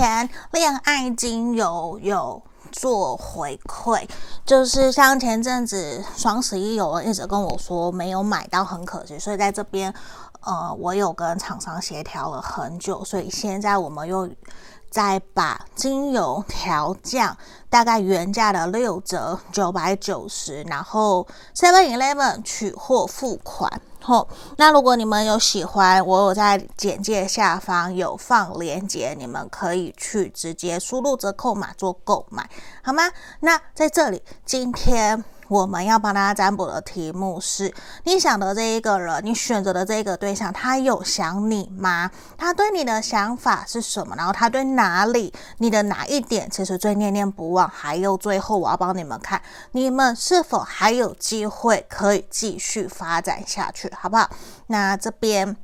前恋爱精油有做回馈，就是像前阵子双十一有人一直跟我说没有买到，很可惜，所以在这边，呃，我有跟厂商协调了很久，所以现在我们又再把精油调降，大概原价的六折九百九十，然后 Seven Eleven 取货付款。后，那如果你们有喜欢，我有在简介下方有放链接，你们可以去直接输入折扣码做购买，好吗？那在这里，今天。我们要帮大家占卜的题目是：你想的这一个人，你选择的这个对象，他有想你吗？他对你的想法是什么？然后他对哪里，你的哪一点其实最念念不忘？还有最后，我要帮你们看，你们是否还有机会可以继续发展下去，好不好？那这边。